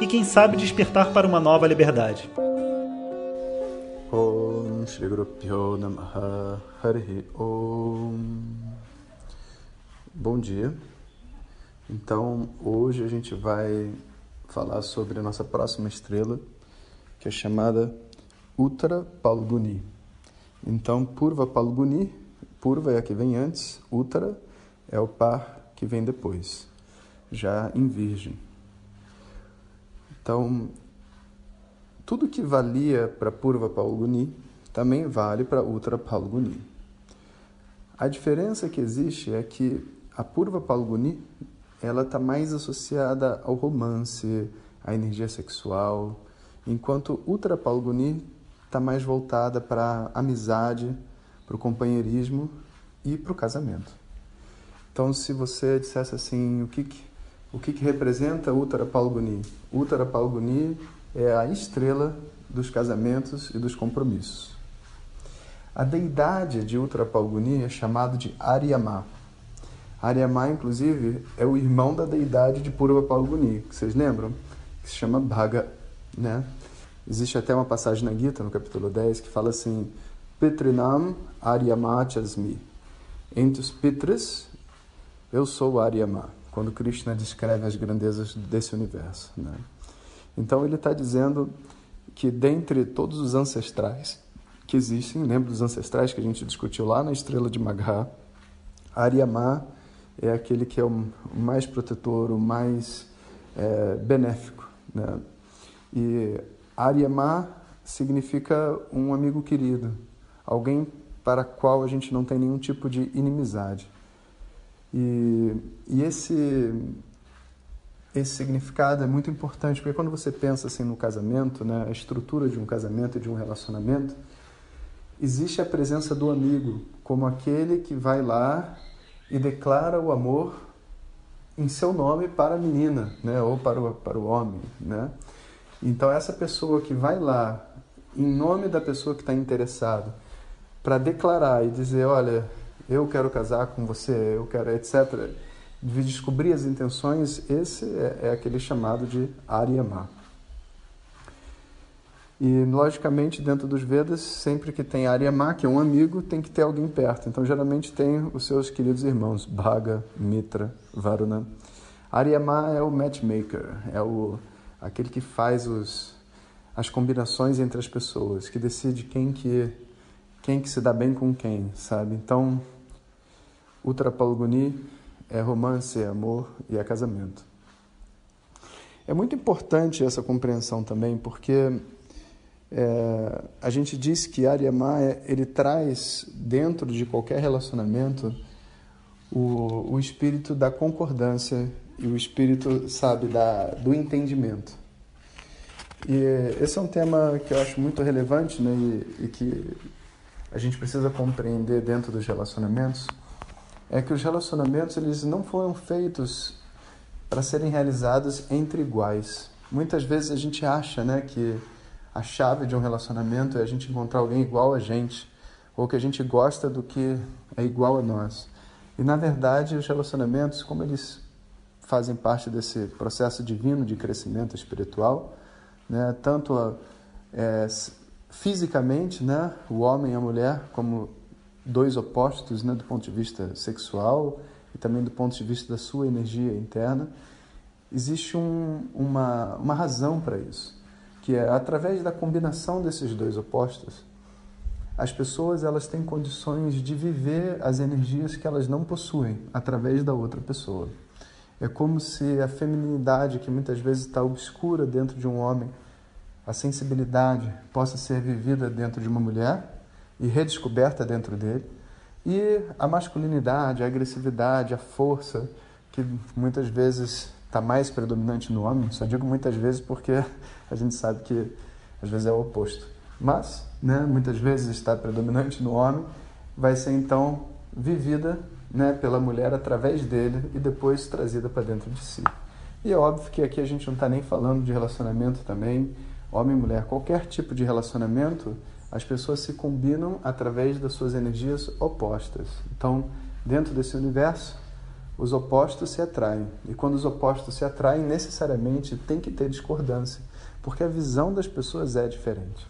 e quem sabe despertar para uma nova liberdade. Bom dia. Então, hoje a gente vai falar sobre a nossa próxima estrela, que é chamada Uttara Palguni. Então, Purva Palguni, Purva é a que vem antes, Uttara é o par que vem depois, já em Virgem. Então, tudo que valia para Purva Palguni também vale para Uttara Palguni. A diferença que existe é que a Purva Palguni ela está mais associada ao romance, à energia sexual, enquanto Uttara Palguni está mais voltada para a amizade, para o companheirismo e para o casamento. Então, se você dissesse assim, o que, que o que, que representa Uttara Palguni? Uttara Palguni é a estrela dos casamentos e dos compromissos. A deidade de Uttara Palguni é chamado de Aryama. Aryama, inclusive, é o irmão da deidade de Purva Palguni, que vocês lembram? Que se chama Bhaga, né? Existe até uma passagem na Gita, no capítulo 10, que fala assim: Pitrinam Aryama Chasmi. Entre os Pitras, eu sou Aryama quando Krishna descreve as grandezas desse universo. Né? Então ele está dizendo que dentre todos os ancestrais que existem, lembra dos ancestrais que a gente discutiu lá na Estrela de Magha, Aryama é aquele que é o mais protetor, o mais é, benéfico. Né? E Aryama significa um amigo querido, alguém para qual a gente não tem nenhum tipo de inimizade. E, e esse, esse significado é muito importante, porque quando você pensa assim no casamento, né, a estrutura de um casamento de um relacionamento, existe a presença do amigo como aquele que vai lá e declara o amor em seu nome para a menina, né, ou para o, para o homem, né? Então essa pessoa que vai lá em nome da pessoa que está interessado para declarar e dizer, olha, eu quero casar com você, eu quero, etc. De descobrir as intenções, esse é, é aquele chamado de Aryama. E, logicamente, dentro dos Vedas, sempre que tem Aryama, que é um amigo, tem que ter alguém perto. Então, geralmente, tem os seus queridos irmãos, Bhaga, Mitra, Varuna. Aryama é o matchmaker, é o, aquele que faz os, as combinações entre as pessoas, que decide quem que, quem que se dá bem com quem, sabe? Então, Uttara Palguni é romance, é amor e é casamento. É muito importante essa compreensão também, porque é, a gente diz que Aryama ele traz dentro de qualquer relacionamento o, o espírito da concordância e o espírito, sabe, da, do entendimento. E esse é um tema que eu acho muito relevante né, e, e que a gente precisa compreender dentro dos relacionamentos é que os relacionamentos eles não foram feitos para serem realizados entre iguais. Muitas vezes a gente acha, né, que a chave de um relacionamento é a gente encontrar alguém igual a gente, ou que a gente gosta do que é igual a nós. E na verdade, os relacionamentos, como eles fazem parte desse processo divino de crescimento espiritual, né, tanto é, fisicamente, né, o homem e a mulher, como dois opostos, né, do ponto de vista sexual e também do ponto de vista da sua energia interna, existe um, uma, uma razão para isso, que é através da combinação desses dois opostos, as pessoas elas têm condições de viver as energias que elas não possuem através da outra pessoa. É como se a feminilidade que muitas vezes está obscura dentro de um homem, a sensibilidade possa ser vivida dentro de uma mulher e redescoberta dentro dele, e a masculinidade, a agressividade, a força, que muitas vezes está mais predominante no homem. Só digo muitas vezes porque a gente sabe que às vezes é o oposto. Mas, né, muitas vezes está predominante no homem, vai ser então vivida né, pela mulher através dele e depois trazida para dentro de si. E é óbvio que aqui a gente não está nem falando de relacionamento também, homem e mulher, qualquer tipo de relacionamento, as pessoas se combinam através das suas energias opostas. Então, dentro desse universo, os opostos se atraem. E quando os opostos se atraem, necessariamente tem que ter discordância, porque a visão das pessoas é diferente.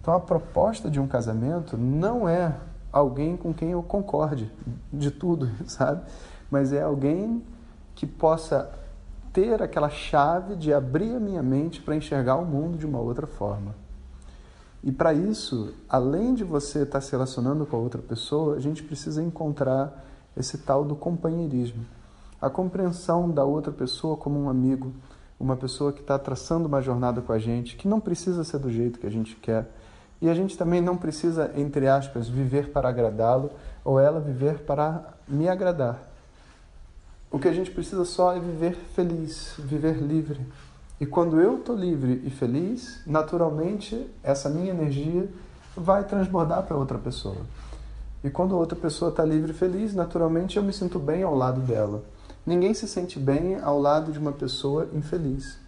Então, a proposta de um casamento não é alguém com quem eu concorde de tudo, sabe? Mas é alguém que possa ter aquela chave de abrir a minha mente para enxergar o mundo de uma outra forma. E para isso, além de você estar tá se relacionando com a outra pessoa, a gente precisa encontrar esse tal do companheirismo. A compreensão da outra pessoa como um amigo, uma pessoa que está traçando uma jornada com a gente, que não precisa ser do jeito que a gente quer. E a gente também não precisa, entre aspas, viver para agradá-lo ou ela viver para me agradar. O que a gente precisa só é viver feliz, viver livre. E quando eu estou livre e feliz, naturalmente essa minha energia vai transbordar para outra pessoa. E quando a outra pessoa está livre e feliz, naturalmente eu me sinto bem ao lado dela. Ninguém se sente bem ao lado de uma pessoa infeliz.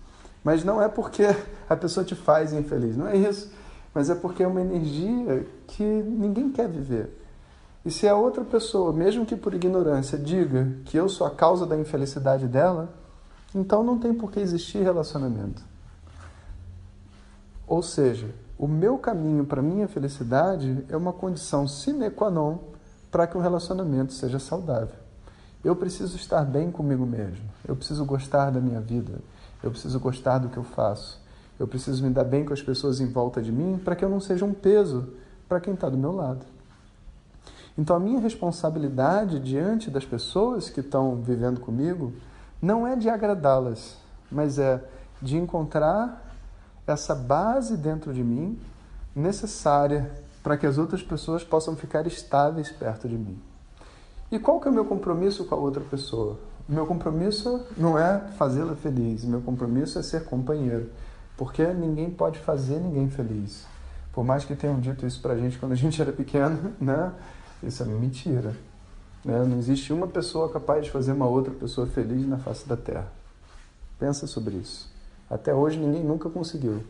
Mas não é porque a pessoa te faz infeliz, não é isso. Mas é porque é uma energia que ninguém quer viver. E se a outra pessoa, mesmo que por ignorância, diga que eu sou a causa da infelicidade dela, então não tem por que existir relacionamento. Ou seja, o meu caminho para minha felicidade é uma condição sine qua non para que um relacionamento seja saudável. Eu preciso estar bem comigo mesmo. Eu preciso gostar da minha vida. Eu preciso gostar do que eu faço. Eu preciso me dar bem com as pessoas em volta de mim para que eu não seja um peso para quem está do meu lado. Então, a minha responsabilidade diante das pessoas que estão vivendo comigo não é de agradá-las, mas é de encontrar essa base dentro de mim necessária para que as outras pessoas possam ficar estáveis perto de mim. E qual que é o meu compromisso com a outra pessoa? O meu compromisso não é fazê-la feliz, o meu compromisso é ser companheiro, porque ninguém pode fazer ninguém feliz. Por mais que tenham dito isso pra gente quando a gente era pequeno, né? Isso é mentira. Né? Não existe uma pessoa capaz de fazer uma outra pessoa feliz na face da Terra. Pensa sobre isso. Até hoje ninguém nunca conseguiu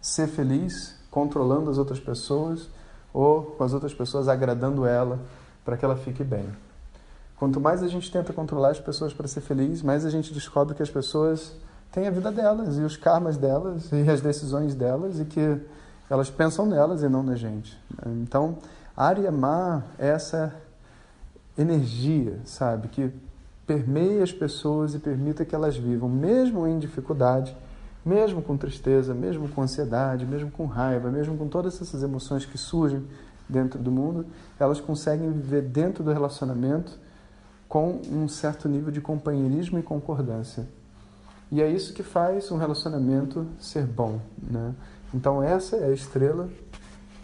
ser feliz controlando as outras pessoas ou com as outras pessoas agradando ela para que ela fique bem. Quanto mais a gente tenta controlar as pessoas para ser feliz, mais a gente descobre que as pessoas têm a vida delas e os karmas delas e as decisões delas e que elas pensam nelas e não na gente. Então, Arya Ma é essa energia, sabe, que permeie as pessoas e permita que elas vivam, mesmo em dificuldade, mesmo com tristeza, mesmo com ansiedade, mesmo com raiva, mesmo com todas essas emoções que surgem dentro do mundo, elas conseguem viver dentro do relacionamento com um certo nível de companheirismo e concordância. E é isso que faz um relacionamento ser bom, né? Então essa é a estrela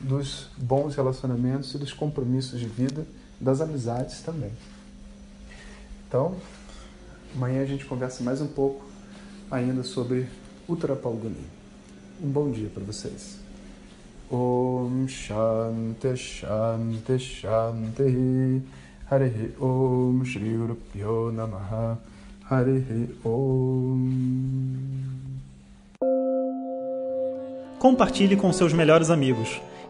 dos bons relacionamentos e dos compromissos de vida, das amizades também. Então, amanhã a gente conversa mais um pouco ainda sobre Uttara Palguni. Um bom dia para vocês. Om Shanti Shanti Shanti Hare Om Shri Guru Namaha Hare Om Compartilhe com seus melhores amigos.